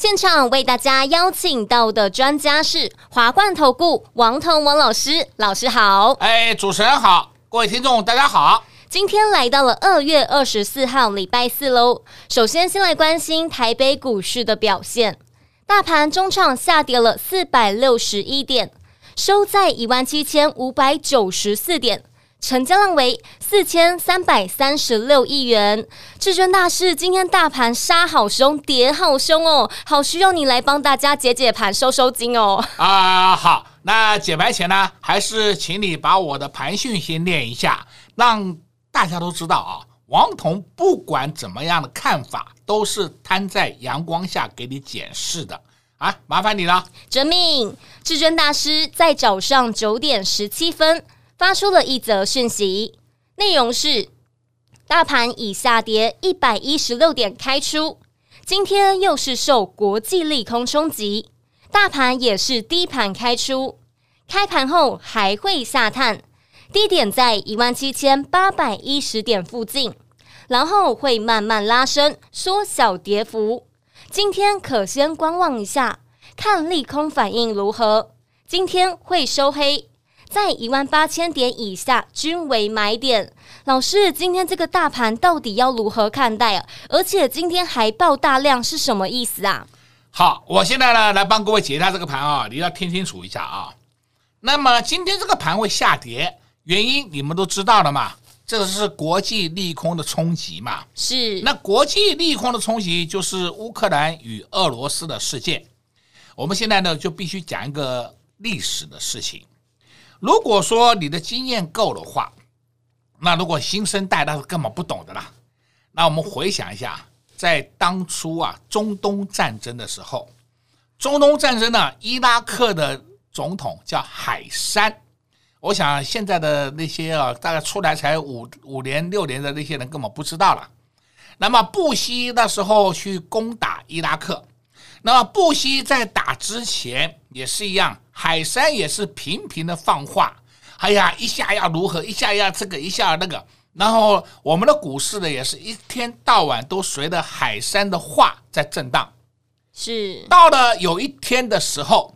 现场为大家邀请到的专家是华冠投顾王腾王老师，老师好。哎，主持人好，各位听众大家好。今天来到了二月二十四号礼拜四喽。首先先来关心台北股市的表现，大盘中场下跌了四百六十一点，收在一万七千五百九十四点。成交量为四千三百三十六亿元。至尊大师，今天大盘杀好凶，跌好凶哦，好需要你来帮大家解解盘、收收惊哦。啊，好，那解盘前呢，还是请你把我的盘讯先念一下，让大家都知道啊。王彤不管怎么样的看法，都是摊在阳光下给你检视的啊，麻烦你了。哲命。至尊大师在早上九点十七分。发出了一则讯息，内容是：大盘已下跌一百一十六点开出，今天又是受国际利空冲击，大盘也是低盘开出，开盘后还会下探，低点在一万七千八百一十点附近，然后会慢慢拉升，缩小跌幅。今天可先观望一下，看利空反应如何。今天会收黑。在一万八千点以下均为买点。老师，今天这个大盘到底要如何看待啊？而且今天还爆大量是什么意思啊？好，我现在呢来帮各位解一下这个盘啊，你要听清楚一下啊。那么今天这个盘会下跌，原因你们都知道了嘛？这个是国际利空的冲击嘛？是。那国际利空的冲击就是乌克兰与俄罗斯的事件。我们现在呢就必须讲一个历史的事情。如果说你的经验够的话，那如果新生代他是根本不懂的啦。那我们回想一下，在当初啊中东战争的时候，中东战争呢，伊拉克的总统叫海珊。我想现在的那些啊，大概出来才五五年六年的那些人根本不知道了。那么布希那时候去攻打伊拉克，那么布希在打之前也是一样。海山也是频频的放话，哎呀，一下要如何，一下要这个，一下要那个，然后我们的股市呢，也是一天到晚都随着海山的话在震荡。是到了有一天的时候，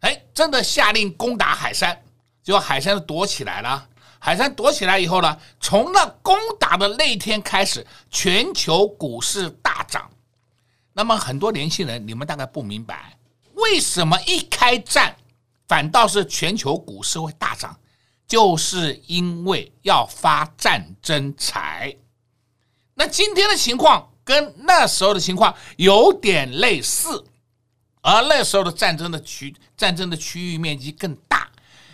哎，真的下令攻打海山，结果海山躲起来了。海山躲起来以后呢，从那攻打的那天开始，全球股市大涨。那么很多年轻人，你们大概不明白，为什么一开战？反倒是全球股市会大涨，就是因为要发战争财。那今天的情况跟那时候的情况有点类似，而那时候的战争的区战争的区域面积更大，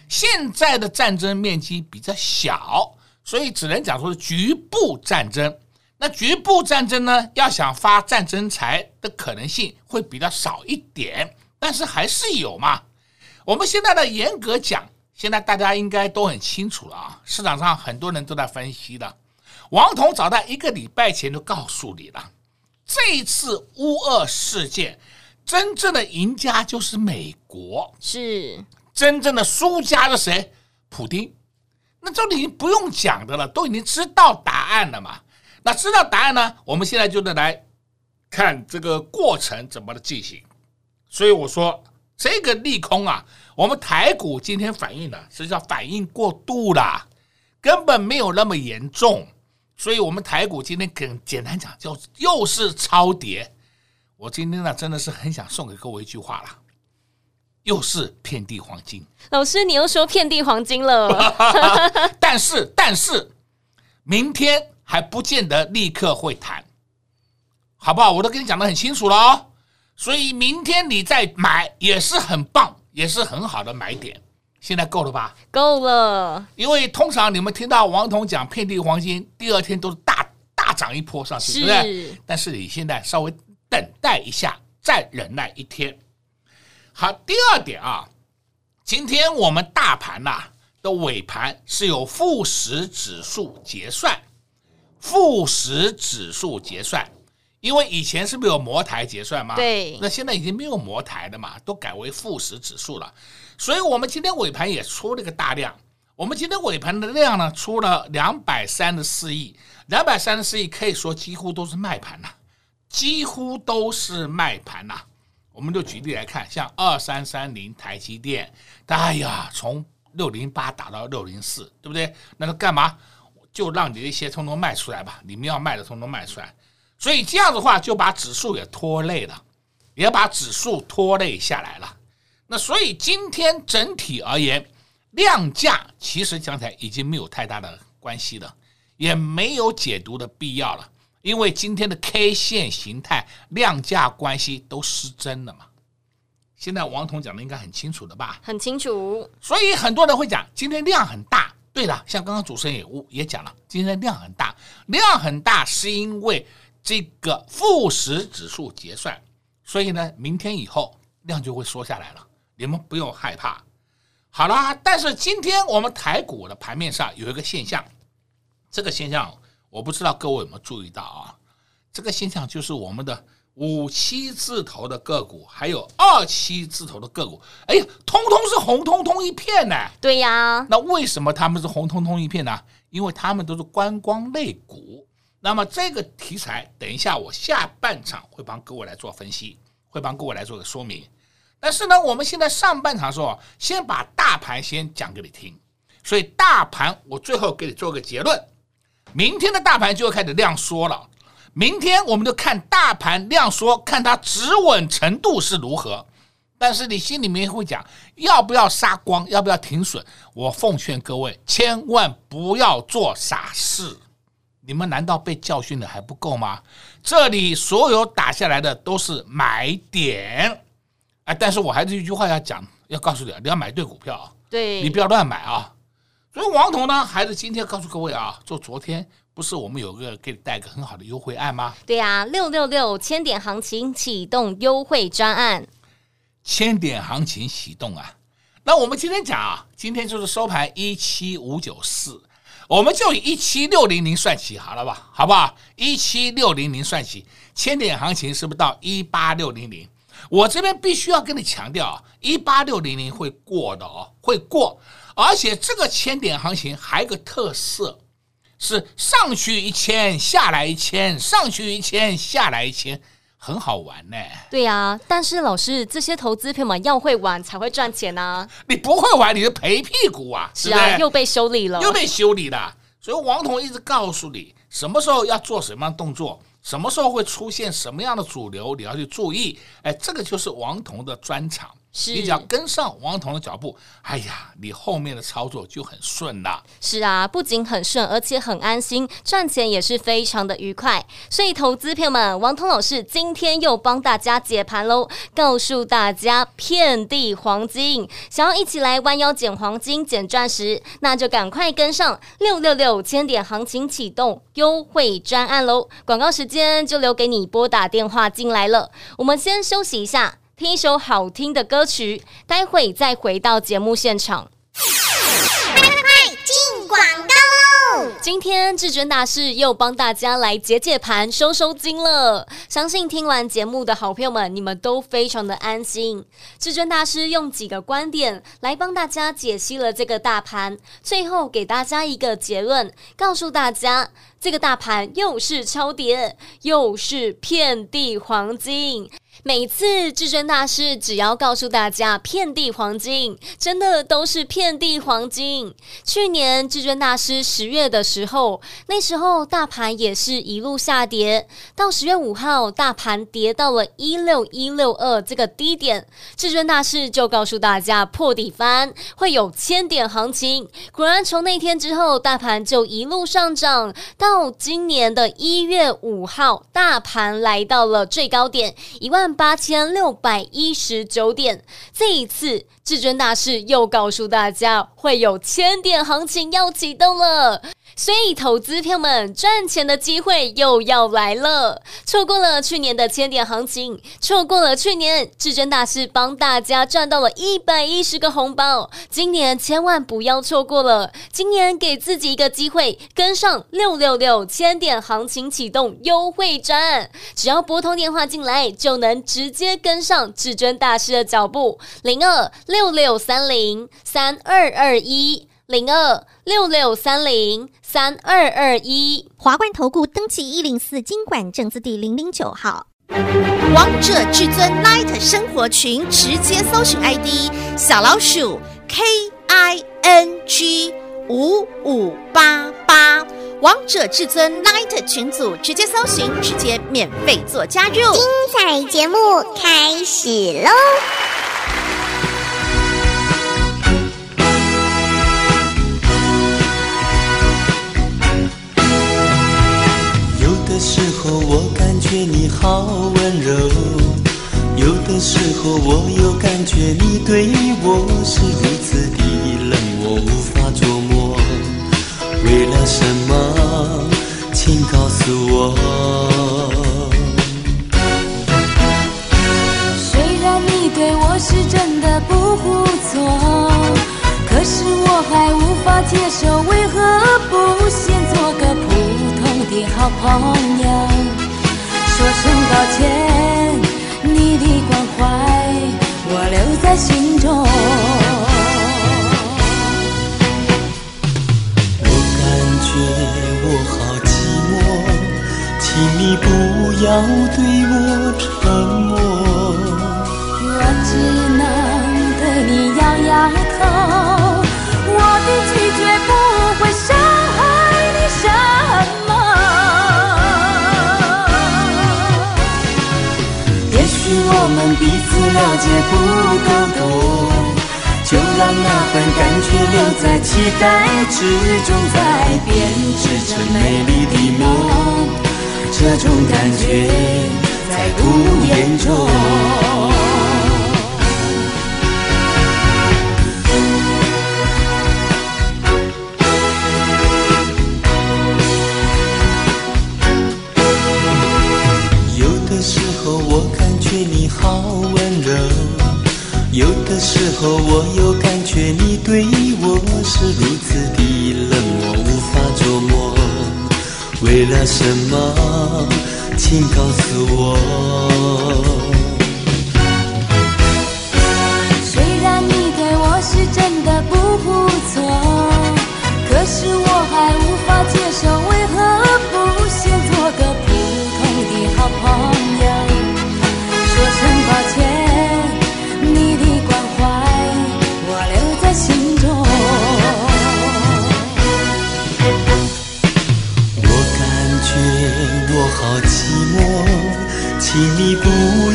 现在的战争面积比较小，所以只能讲说是局部战争。那局部战争呢，要想发战争财的可能性会比较少一点，但是还是有嘛。我们现在的严格讲，现在大家应该都很清楚了啊！市场上很多人都在分析的。王彤早在一个礼拜前就告诉你了，这一次乌俄事件，真正的赢家就是美国，是真正的输家是谁？普京。那这已经不用讲的了，都已经知道答案了嘛。那知道答案呢？我们现在就得来看这个过程怎么的进行。所以我说。这个利空啊，我们台股今天反应的实际上反应过度了，根本没有那么严重，所以我们台股今天更简单讲，就又是超跌。我今天呢，真的是很想送给各位一句话了，又是遍地黄金。老师，你又说遍地黄金了，但是但是明天还不见得立刻会弹，好不好？我都跟你讲的很清楚了哦。所以明天你再买也是很棒，也是很好的买点。现在够了吧？够了。因为通常你们听到王彤讲遍地黄金，第二天都是大大涨一波上去，对不对？但是你现在稍微等待一下，再忍耐一天。好，第二点啊，今天我们大盘呐的尾盘是有富时指数结算，富时指数结算，因为以前是不是有摩台结算嘛？对，那现在已经没有摩台了嘛，都改为富时指数了，所以我们今天尾盘也出了个大量。我们今天尾盘的量呢，出了两百三十四亿，两百三十四亿可以说几乎都是卖盘呐，几乎都是卖盘呐。我们就举例来看，像二三三零台积电，哎呀，从六零八打到六零四，对不对？那个干嘛？就让你的一些通通卖出来吧，你们要卖的通通卖出来。所以这样的话，就把指数也拖累了，也把指数拖累下来了。那所以今天整体而言，量价其实讲起来已经没有太大的关系了，也没有解读的必要了，因为今天的 K 线形态量价关系都失真了嘛。现在王彤讲的应该很清楚的吧？很清楚。所以很多人会讲今天量很大。对了，像刚刚主持人也也讲了，今天的量很大，量很大是因为这个富时指数结算，所以呢，明天以后量就会缩下来了，你们不用害怕。好了，但是今天我们台股的盘面上有一个现象，这个现象我不知道各位有没有注意到啊？这个现象就是我们的五七字头的个股，还有二七字头的个股，哎呀，通通是红彤彤一片呢。对呀，那为什么他们是红彤彤一片呢？因为他们都是观光类股。那么这个题材，等一下我下半场会帮各位来做分析，会帮各位来做个说明。但是呢，我们现在上半场说，先把大盘先讲给你听。所以大盘我最后给你做个结论，明天的大盘就要开始量缩了。明天我们就看大盘量缩，看它止稳程度是如何。但是你心里面会讲，要不要杀光，要不要停损？我奉劝各位，千万不要做傻事。你们难道被教训的还不够吗？这里所有打下来的都是买点。但是我还是一句话要讲，要告诉你，你要买对股票啊，对，你不要乱买啊。所以王彤呢，还是今天告诉各位啊，就昨天不是我们有个给你带个很好的优惠案吗？对呀，六六六千点行情启动优惠专案，千点行情启动啊。那我们今天讲啊，今天就是收盘一七五九四，我们就以一七六零零算起好了吧，好不好？一七六零零算起，千点行情是不是到一八六零零？我这边必须要跟你强调啊，一八六零零会过的哦，会过，而且这个千点行情还有个特色，是上去一千，下来一千，上去一千，下来一千，很好玩呢。对呀，但是老师，这些投资朋友们要会玩才会赚钱呢。你不会玩，你就赔屁股啊！是啊，又被修理了，又被修理了。所以王彤一直告诉你，什么时候要做什么样的动作。什么时候会出现什么样的主流，你要去注意。哎，这个就是王彤的专长。是你只要跟上王彤的脚步，哎呀，你后面的操作就很顺了。是啊，不仅很顺，而且很安心，赚钱也是非常的愉快。所以，投资朋友们，王彤老师今天又帮大家解盘喽，告诉大家遍地黄金，想要一起来弯腰捡黄金、捡钻石，那就赶快跟上六六六千点行情启动优惠专案喽。广告时间就留给你拨打电话进来了。我们先休息一下。听一首好听的歌曲，待会再回到节目现场。快快快，进广告喽！今天至尊大师又帮大家来解解盘、收收金了。相信听完节目的好朋友们，你们都非常的安心。至尊大师用几个观点来帮大家解析了这个大盘，最后给大家一个结论，告诉大家这个大盘又是超跌，又是遍地黄金。每次至尊大师只要告诉大家遍地黄金，真的都是遍地黄金。去年至尊大师十月的时候，那时候大盘也是一路下跌，到十月五号，大盘跌到了一六一六二这个低点，至尊大师就告诉大家破底翻会有千点行情。果然从那天之后，大盘就一路上涨，到今年的一月五号，大盘来到了最高点一万。八千六百一十九点，这一次至尊大师又告诉大家会有千点行情要启动了。所以，投资票们赚钱的机会又要来了。错过了去年的千点行情，错过了去年至尊大师帮大家赚到了一百一十个红包，今年千万不要错过了。今年给自己一个机会，跟上六六六千点行情启动优惠战，只要拨通电话进来，就能直接跟上至尊大师的脚步。零二六六三零三二二一。零二六六三零三二二一，华冠投顾登记一零四经管证字第零零九号，王者至尊 Light 生活群直接搜寻 ID 小老鼠 K I N G 五五八八，王者至尊 Light 群组直接搜寻，直接免费做加入，精彩节目开始喽！我感觉你好温柔，有的时候我又感觉你对我是如此的冷，漠无法捉摸。为了什么？请告诉我。虽然你对我是真的不错，可是我还无法接受，为何不先做个普通的好朋友，声抱歉，你的关怀我留在心中。我感觉我好寂寞，请你不要对我沉默。了解不够多，就让那份感觉留在期待之中，再编织成美丽的梦。这种感觉在不言中。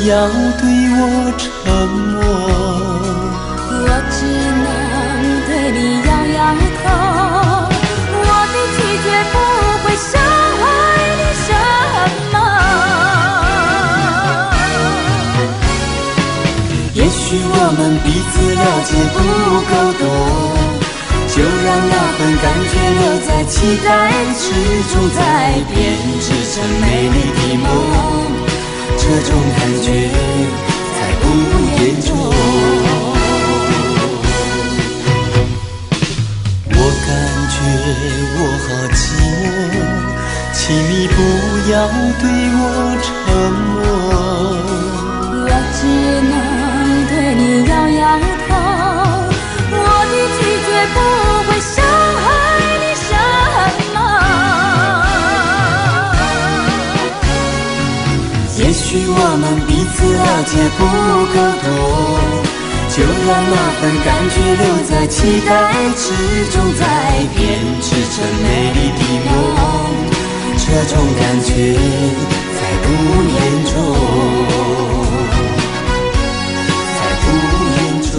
要对我沉默。我只能对你摇摇头，我的拒绝不会伤害你什么。也许我们彼此了解不够多，就让那份感觉留在期待之中，再编织成美丽的梦。这种感觉在不言中，我感觉我好寂寞，请你不要对我沉默。够多，就让那份感觉留在期待之中，再编织成美丽的梦。这种感觉在不言中，在不言中。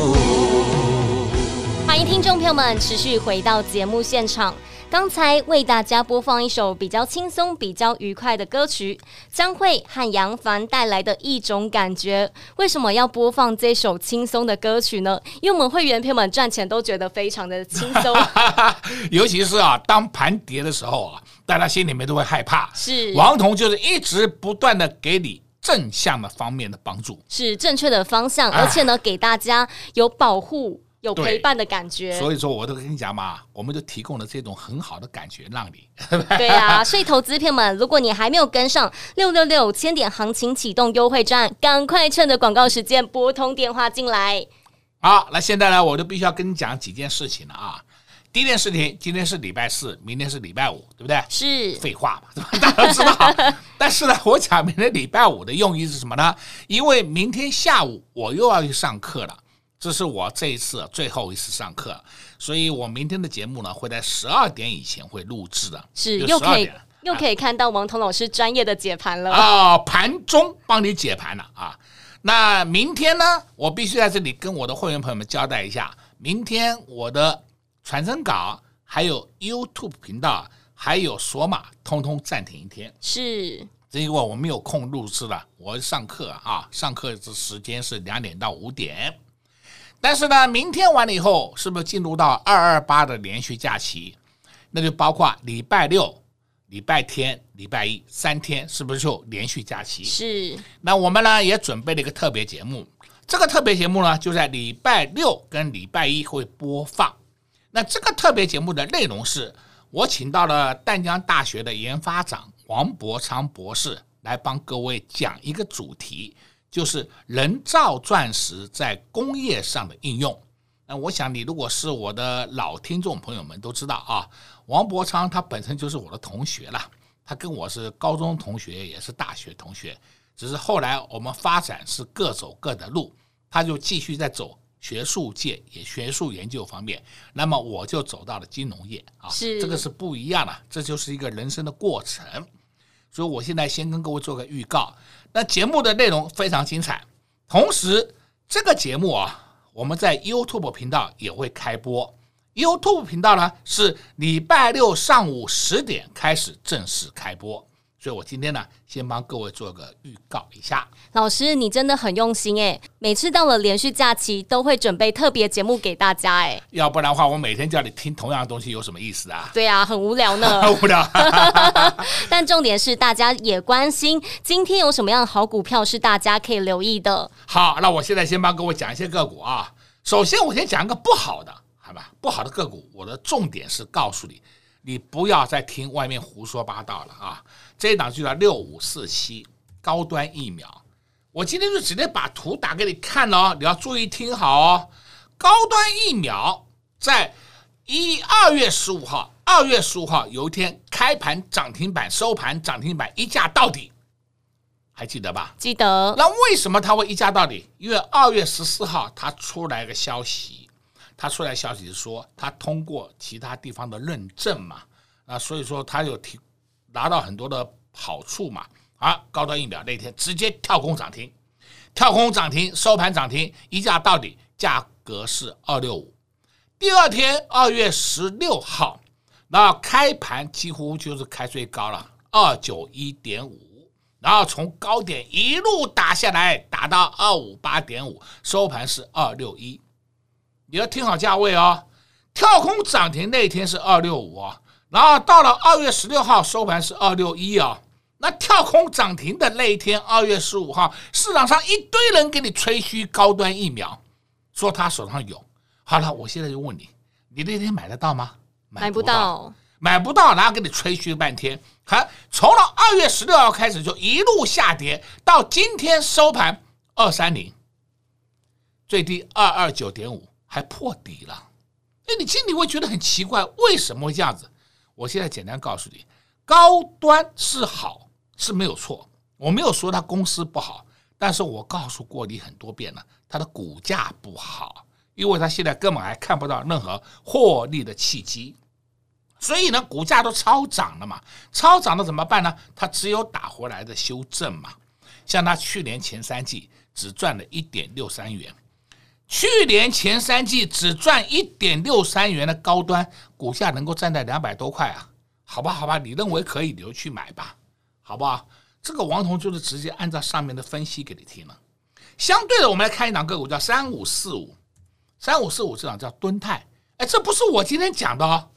欢迎听众朋友们持续回到节目现场。刚才为大家播放一首比较轻松、比较愉快的歌曲，将会和杨凡带来的一种感觉。为什么要播放这首轻松的歌曲呢？因为我们会员朋友们赚钱都觉得非常的轻松，尤其是啊，当盘跌的时候啊，大家心里面都会害怕。是王彤就是一直不断的给你正向的方面的帮助，是正确的方向，而且呢，给大家有保护。有陪伴的感觉，所以说我都跟你讲嘛，我们就提供了这种很好的感觉让你。对啊，所以投资朋友们，如果你还没有跟上六六六千点行情启动优惠战，赶快趁着广告时间拨通电话进来。好，那现在呢，我就必须要跟你讲几件事情了啊。第一件事情，今天是礼拜四，明天是礼拜五，对不对？是废话嘛，大家都知道。但是呢，我讲明天礼拜五的用意是什么呢？因为明天下午我又要去上课了。这是我这一次最后一次上课，所以我明天的节目呢会在十二点以前会录制的，是又可以又可以看到王彤老师专业的解盘了啊，盘中帮你解盘了啊。那明天呢，我必须在这里跟我的会员朋友们交代一下，明天我的传真稿、还有 YouTube 频道、还有索码，通通暂停一天。是，这因为我没有空录制了，我上课啊，上课的时间是两点到五点。但是呢，明天完了以后，是不是进入到二二八的连续假期？那就包括礼拜六、礼拜天、礼拜一三天，是不是就连续假期？是。那我们呢也准备了一个特别节目，这个特别节目呢就在礼拜六跟礼拜一会播放。那这个特别节目的内容是，我请到了淡江大学的研发长王伯昌博士来帮各位讲一个主题。就是人造钻石在工业上的应用。那我想你如果是我的老听众朋友们都知道啊，王伯昌他本身就是我的同学了，他跟我是高中同学，也是大学同学，只是后来我们发展是各走各的路，他就继续在走学术界也学术研究方面，那么我就走到了金融业啊，是这个是不一样的，这就是一个人生的过程。所以我现在先跟各位做个预告。那节目的内容非常精彩，同时这个节目啊，我们在 YouTube 频道也会开播。YouTube 频道呢是礼拜六上午十点开始正式开播。所以我今天呢，先帮各位做个预告一下。老师，你真的很用心哎！每次到了连续假期，都会准备特别节目给大家哎。要不然的话，我每天叫你听同样的东西，有什么意思啊？对啊，很无聊呢。很 无聊。但重点是，大家也关心今天有什么样的好股票是大家可以留意的。好，那我现在先帮各位讲一些个股啊。首先，我先讲一个不好的，好吧？不好的个股，我的重点是告诉你，你不要再听外面胡说八道了啊！这一档就叫六五四七高端疫苗，我今天就直接把图打给你看哦，你要注意听好哦。高端疫苗在一二月十五号，二月十五号有一天开盘涨停板，收盘涨停板一价到底，还记得吧？记得。那为什么它会一价到底？因为二月十四号它出来个消息，他出来消息是说他通过其他地方的认证嘛，那所以说他有提。拿到很多的好处嘛，啊，高端疫苗那天直接跳空涨停，跳空涨停，收盘涨停，一价到底，价格是二六五。第二天二月十六号，那开盘几乎就是开最高了，二九一点五，然后从高点一路打下来，打到二五八点五，收盘是二六一。你要听好价位哦，跳空涨停那一天是二六五啊。然后到了二月十六号收盘是二六一啊，那跳空涨停的那一天，二月十五号，市场上一堆人给你吹嘘高端疫苗，说他手上有。好了，我现在就问你，你那天买得到吗？买不到，买不到，然后给你吹嘘半天，还从了二月十六号开始就一路下跌，到今天收盘二三零，最低二二九点五，还破底了。哎，你心里会觉得很奇怪，为什么会这样子？我现在简单告诉你，高端是好是没有错，我没有说它公司不好，但是我告诉过你很多遍了，它的股价不好，因为它现在根本还看不到任何获利的契机，所以呢，股价都超涨了嘛，超涨了怎么办呢？它只有打回来的修正嘛，像它去年前三季只赚了一点六三元，去年前三季只赚一点六三元的高端股价能够站在两百多块啊？好吧，好吧，你认为可以，你就去买吧，好不好？这个王彤就是直接按照上面的分析给你听了。相对的，我们来看一档个股，叫三五四五，三五四五这档叫敦泰。哎，这不是我今天讲的哦，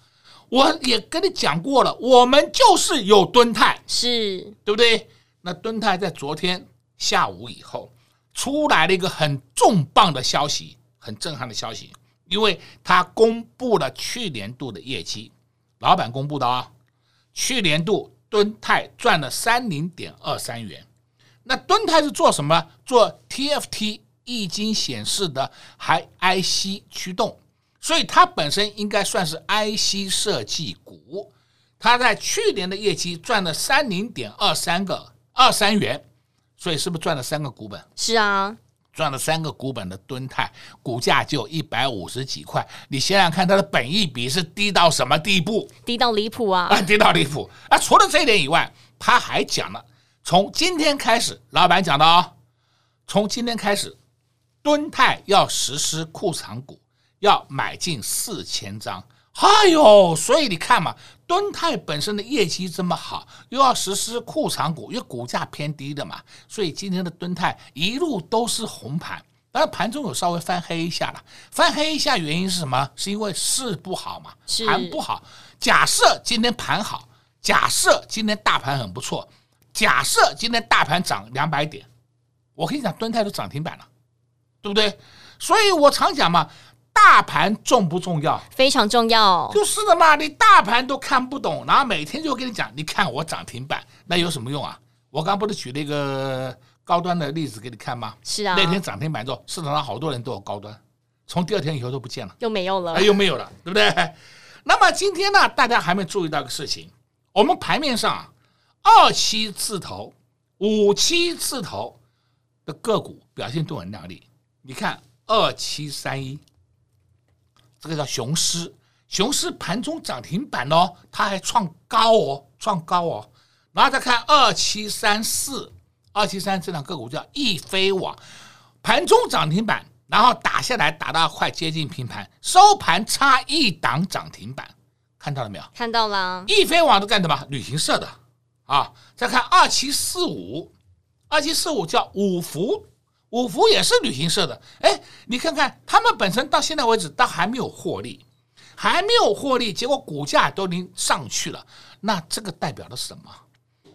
我也跟你讲过了，我们就是有敦泰，是对不对？那敦泰在昨天下午以后出来了一个很重磅的消息，很震撼的消息，因为他公布了去年度的业绩，老板公布的啊、去年度敦泰赚了三零点二三元。那敦泰是做什么？做 TFT 液晶显示的，还 IC 驱动，所以它本身应该算是 IC 设计股。它在去年的业绩赚了三零点二三个二三元，所以是不是赚了三个股本？是啊，赚了三个股本的敦泰股价就一百五十几块。你想想看，它的本益比是低到什么地步？低到离谱啊！啊，低到离谱啊！除了这一点以外，他还讲了。从今天开始，老板讲的啊，从今天开始，敦泰要实施库藏股，要买进四千张。哎呦，所以你看嘛，敦泰本身的业绩这么好，又要实施库藏股，因为股价偏低的嘛，所以今天的敦泰一路都是红盘，当然盘中有稍微翻黑一下了。翻黑一下原因是什么？是因为市不好嘛，盘不好。假设今天盘好，假设今天大盘很不错。假设今天大盘涨两百点，我跟你讲，敦泰都涨停板了，对不对？所以我常讲嘛，大盘重不重要？非常重要。就是的嘛，你大盘都看不懂，然后每天就跟你讲，你看我涨停板，那有什么用啊？我刚不是举了一个高端的例子给你看吗？是啊。那天涨停板之后，市场上好多人都有高端，从第二天以后都不见了，又没有了，哎，又没有了，对不对？那么今天呢，大家还没注意到一个事情，我们盘面上啊。二七字头、五七字头的个股表现都很亮丽。你看二七三一，这个叫雄狮，雄狮盘中涨停板哦，它还创高哦，创高哦。然后再看二七三四，二七三这两个股叫易飞网，盘中涨停板，然后打下来打到快接近平盘，收盘差一档涨停板，看到了没有？看到了。易飞网都干什么？旅行社的。啊，再看二七四五，二七四五叫五福，五福也是旅行社的。哎，你看看他们本身到现在为止，都还没有获利，还没有获利，结果股价都已经上去了。那这个代表了什么？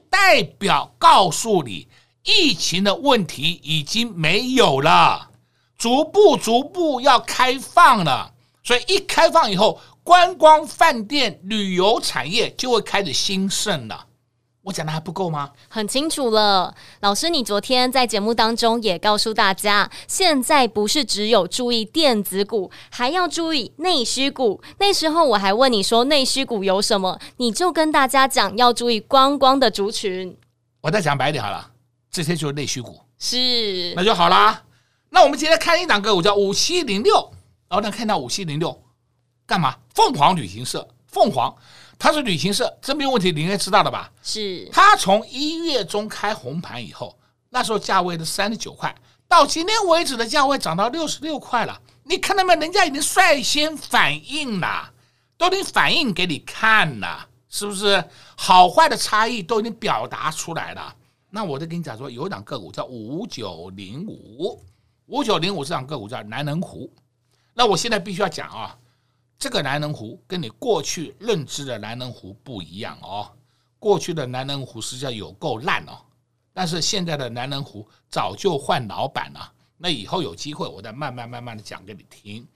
代表告诉你，疫情的问题已经没有了，逐步逐步要开放了。所以一开放以后，观光、饭店、旅游产业就会开始兴盛了。我讲的还不够吗？很清楚了，老师，你昨天在节目当中也告诉大家，现在不是只有注意电子股，还要注意内需股。那时候我还问你说内需股有什么，你就跟大家讲要注意观光的族群。我再讲白一点好了，这些就是内需股，是那就好啦。那我们今天看一档个股叫五七零六，然后呢看到五七零六干嘛？凤凰旅行社，凤凰。它是旅行社，这没有问题，你应该知道的吧？是。他从一月中开红盘以后，那时候价位是三十九块，到今天为止的价位涨到六十六块了。你看到没有？人家已经率先反应了，都已经反应给你看了，是不是？好坏的差异都已经表达出来了。那我就跟你讲说，有一档个股叫五九零五，五九零五这档个股叫南能湖。那我现在必须要讲啊。这个南能湖跟你过去认知的南能湖不一样哦，过去的南能湖实际上有够烂哦，但是现在的南能湖早就换老板了。那以后有机会我再慢慢慢慢的讲给你听。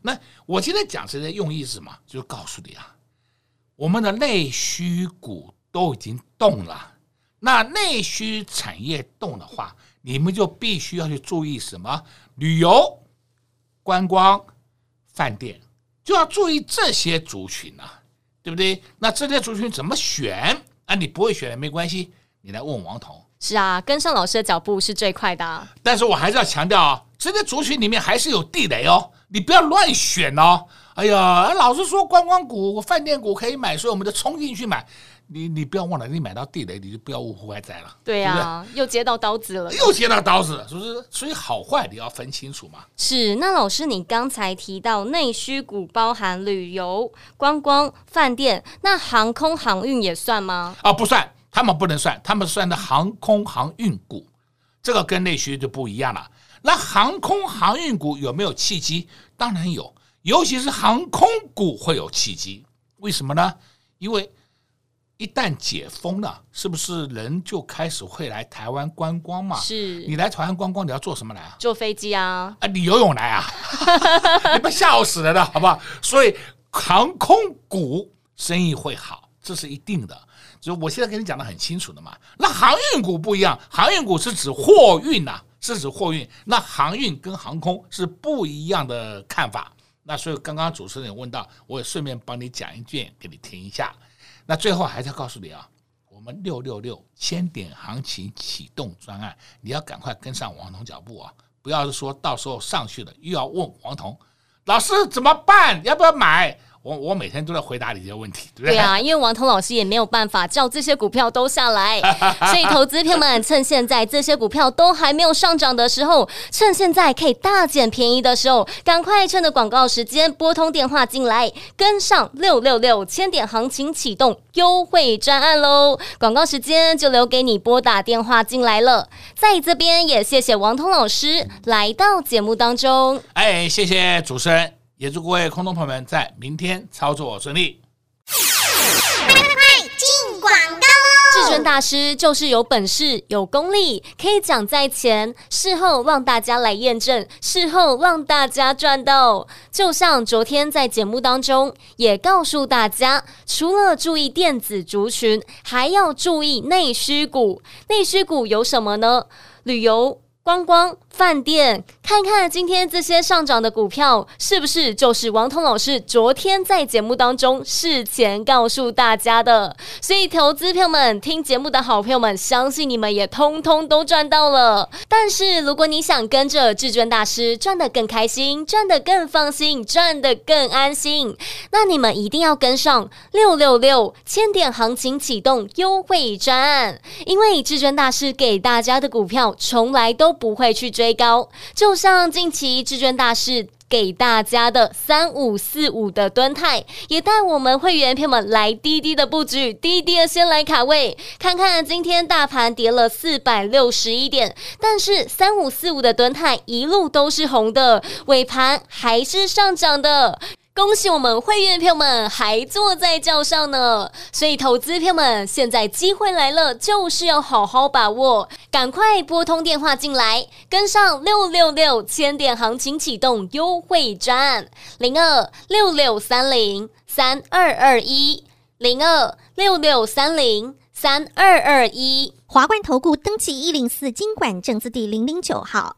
那我今天讲这些用意是什么？就是告诉你啊，我们的内需股都已经动了，那内需产业动的话，你们就必须要去注意什么？旅游、观光、饭店。就要注意这些族群呐、啊，对不对？那这些族群怎么选啊？你不会选也没关系，你来问王彤。是啊，跟上老师的脚步是最快的。但是我还是要强调啊，这些族群里面还是有地雷哦，你不要乱选哦。哎呀，老师说观光股、饭店股可以买，所以我们就冲进去买。你你不要忘了，你买到地雷，你就不要误坏灾了。对啊，又接到刀子了，又接到刀子了，是不是？所以好坏你要分清楚嘛。是，那老师，你刚才提到内需股包含旅游、观光、饭店，那航空航运也算吗？啊，不算，他们不能算，他们算的航空航运股，这个跟内需就不一样了。那航空航运股有没有契机？当然有，尤其是航空股会有契机。为什么呢？因为一旦解封了，是不是人就开始会来台湾观光嘛？是。你来台湾观光，你要坐什么来啊？坐飞机啊？啊，你游泳来啊？你不吓死人了，好不好？所以航空股生意会好，这是一定的。就我现在跟你讲的很清楚的嘛。那航运股不一样，航运股是指货运呐、啊，是指货运。那航运跟航空是不一样的看法。那所以刚刚主持人问到，我也顺便帮你讲一句给你听一下。那最后还是要告诉你啊，我们六六六千点行情启动专案，你要赶快跟上王彤脚步啊！不要是说到时候上去了又要问王彤老师怎么办，要不要买？我我每天都在回答你这些问题，对不对？对啊，因为王彤老师也没有办法叫这些股票都下来，所以投资朋友们趁现在这些股票都还没有上涨的时候，趁现在可以大捡便宜的时候，赶快趁着广告时间拨通电话进来，跟上六六六千点行情启动优惠专案喽！广告时间就留给你拨打电话进来了。在这边也谢谢王彤老师来到节目当中，哎，谢谢主持人。也祝各位空中朋友们在明天操作顺利。快，进广告喽！至尊大师就是有本事、有功力，可以讲在前，事后让大家来验证，事后让大家赚到。就像昨天在节目当中也告诉大家，除了注意电子族群，还要注意内需股。内需股有什么呢？旅游。观光饭店，看看今天这些上涨的股票，是不是就是王彤老师昨天在节目当中事前告诉大家的？所以，投资朋友们听节目的好朋友们，相信你们也通通都赚到了。但是，如果你想跟着至尊大师赚得更开心、赚得更放心、赚得更安心，那你们一定要跟上六六六千点行情启动优惠专案，因为至尊大师给大家的股票从来都不会去追高，就像近期至尊大师给大家的三五四五的敦泰，也带我们会员朋友们来滴滴的布局，滴滴的先来卡位，看看今天大盘跌了四百六十一点，但是三五四五的敦泰一路都是红的，尾盘还是上涨的。恭喜我们会员朋友们还坐在轿上呢，所以投资朋友们现在机会来了，就是要好好把握，赶快拨通电话进来，跟上六六六千点行情启动优惠专案零二六六三零三二二一零二六六三零三二二一。华冠投顾登记一零四金管证字第零零九号。